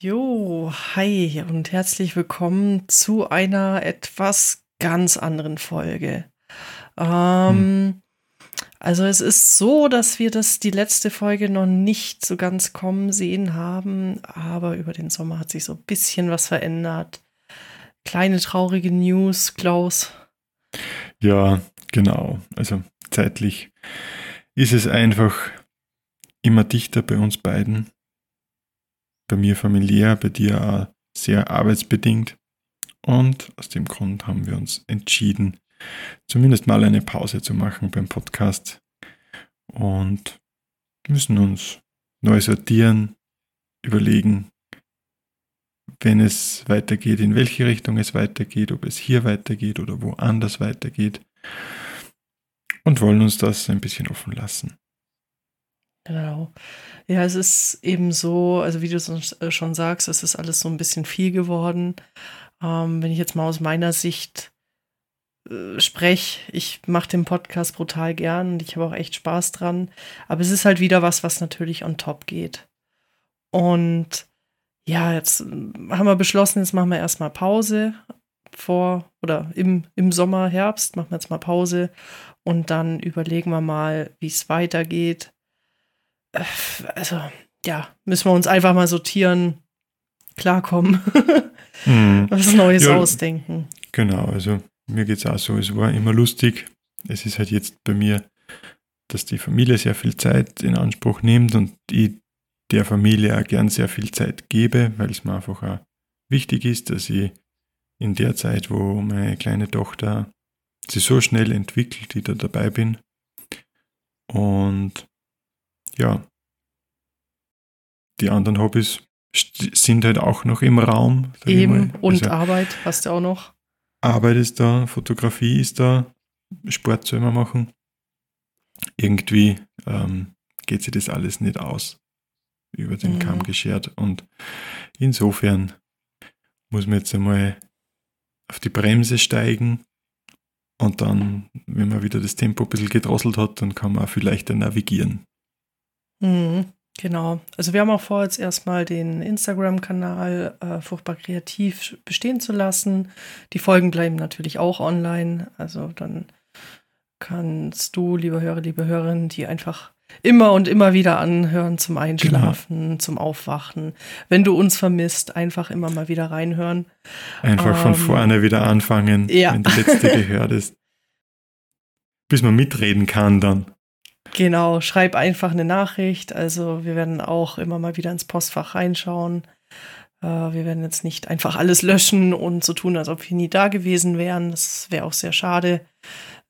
Jo, hi und herzlich willkommen zu einer etwas ganz anderen Folge. Ähm, hm. Also es ist so, dass wir das die letzte Folge noch nicht so ganz kommen sehen haben, aber über den Sommer hat sich so ein bisschen was verändert. Kleine traurige News, Klaus. Ja, genau. Also zeitlich ist es einfach immer dichter bei uns beiden. Bei mir familiär, bei dir auch sehr arbeitsbedingt. Und aus dem Grund haben wir uns entschieden, zumindest mal eine Pause zu machen beim Podcast und müssen uns neu sortieren, überlegen, wenn es weitergeht, in welche Richtung es weitergeht, ob es hier weitergeht oder woanders weitergeht und wollen uns das ein bisschen offen lassen. Genau. Ja, es ist eben so, also wie du äh, schon sagst, es ist alles so ein bisschen viel geworden. Ähm, wenn ich jetzt mal aus meiner Sicht äh, spreche, ich mache den Podcast brutal gern und ich habe auch echt Spaß dran. Aber es ist halt wieder was, was natürlich on top geht. Und ja, jetzt äh, haben wir beschlossen, jetzt machen wir erstmal Pause vor oder im, im Sommer, Herbst machen wir jetzt mal Pause und dann überlegen wir mal, wie es weitergeht. Also, ja, müssen wir uns einfach mal sortieren, klarkommen, mhm. was Neues ja, ausdenken. Genau, also mir geht es auch so, es war immer lustig. Es ist halt jetzt bei mir, dass die Familie sehr viel Zeit in Anspruch nimmt und ich der Familie auch gern sehr viel Zeit gebe, weil es mir einfach auch wichtig ist, dass ich in der Zeit, wo meine kleine Tochter sich so schnell entwickelt, ich da dabei bin. Und ja, die anderen Hobbys sind halt auch noch im Raum. Eben, und also, Arbeit hast du auch noch. Arbeit ist da, Fotografie ist da, Sport soll man machen. Irgendwie ähm, geht sich das alles nicht aus, über den mhm. Kamm geschert. Und insofern muss man jetzt einmal auf die Bremse steigen und dann, wenn man wieder das Tempo ein bisschen gedrosselt hat, dann kann man auch viel leichter navigieren. Mhm. Genau. Also wir haben auch vor, jetzt erstmal den Instagram-Kanal äh, Furchtbar Kreativ bestehen zu lassen. Die Folgen bleiben natürlich auch online. Also dann kannst du, liebe Hörer, liebe Hörerinnen, die einfach immer und immer wieder anhören zum Einschlafen, genau. zum Aufwachen. Wenn du uns vermisst, einfach immer mal wieder reinhören. Einfach ähm, von vorne wieder anfangen, ja. wenn die letzte gehört ist. Bis man mitreden kann dann. Genau, schreib einfach eine Nachricht. Also wir werden auch immer mal wieder ins Postfach reinschauen. Äh, wir werden jetzt nicht einfach alles löschen und so tun, als ob wir nie da gewesen wären. Das wäre auch sehr schade.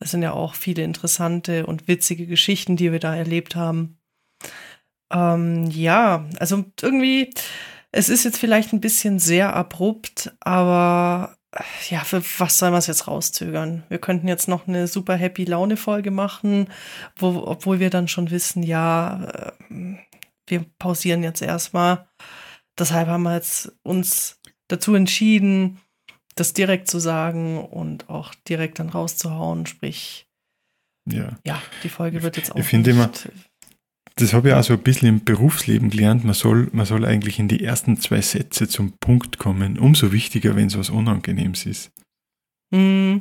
Es sind ja auch viele interessante und witzige Geschichten, die wir da erlebt haben. Ähm, ja, also irgendwie, es ist jetzt vielleicht ein bisschen sehr abrupt, aber ja, für was soll man es jetzt rauszögern? Wir könnten jetzt noch eine super Happy Laune Folge machen, wo, obwohl wir dann schon wissen, ja, äh, wir pausieren jetzt erstmal. Deshalb haben wir jetzt uns dazu entschieden, das direkt zu sagen und auch direkt dann rauszuhauen. Sprich, ja, ja die Folge wird jetzt auch. Ich finde immer, das habe ich auch so ein bisschen im Berufsleben gelernt. Man soll, man soll eigentlich in die ersten zwei Sätze zum Punkt kommen. Umso wichtiger, wenn es was Unangenehmes ist. Mm,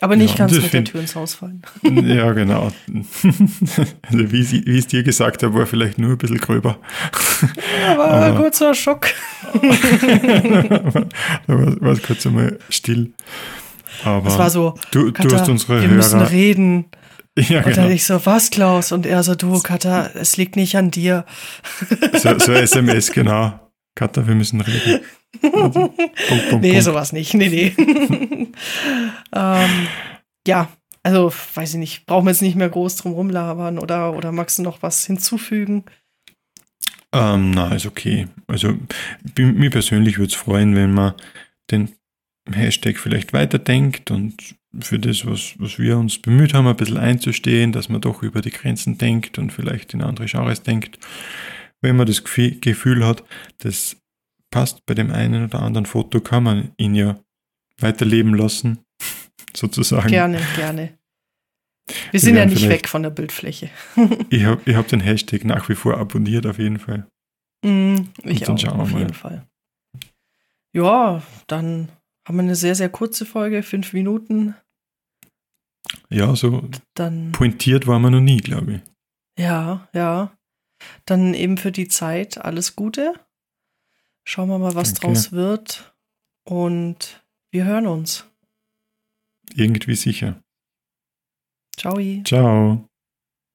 aber nicht ja, ganz mit der Tür ins Haus fallen. Ja, genau. Also wie, wie ich es dir gesagt habe, war vielleicht nur ein bisschen gröber. Ja, war ein kurzer Schock. da war es kurz einmal still. Aber es war so, du, Katha, du hast unsere wir Hörer. müssen reden. Ja, und genau. dann ich so, was, Klaus? Und er so, du, Katha, es liegt nicht an dir. So, so SMS, genau. Katha, wir müssen reden. Also, Punkt, Punkt, nee, Punkt. sowas nicht. Nee, nee. ähm, ja, also, weiß ich nicht, brauchen wir jetzt nicht mehr groß drum rumlabern oder, oder magst du noch was hinzufügen? Ähm, na, ist okay. Also, mir persönlich würde es freuen, wenn man den Hashtag vielleicht weiterdenkt und für das, was, was wir uns bemüht haben, ein bisschen einzustehen, dass man doch über die Grenzen denkt und vielleicht in andere Genres denkt. Wenn man das Gefühl hat, das passt bei dem einen oder anderen Foto, kann man ihn ja weiterleben lassen, sozusagen. Gerne, gerne. Wir sind ja, nicht weg von der Bildfläche. ich habe ich hab den Hashtag nach wie vor abonniert, auf jeden Fall. Mm, ich auch, auf jeden Fall. ja, dann haben wir eine sehr, sehr kurze Folge, fünf Minuten. Ja, so Dann, pointiert waren wir noch nie, glaube ich. ja, ja. Dann eben für die Zeit alles Gute. Schauen wir mal, was Danke. draus wird. Und wir hören uns. Irgendwie sicher. Ciao. Ciao.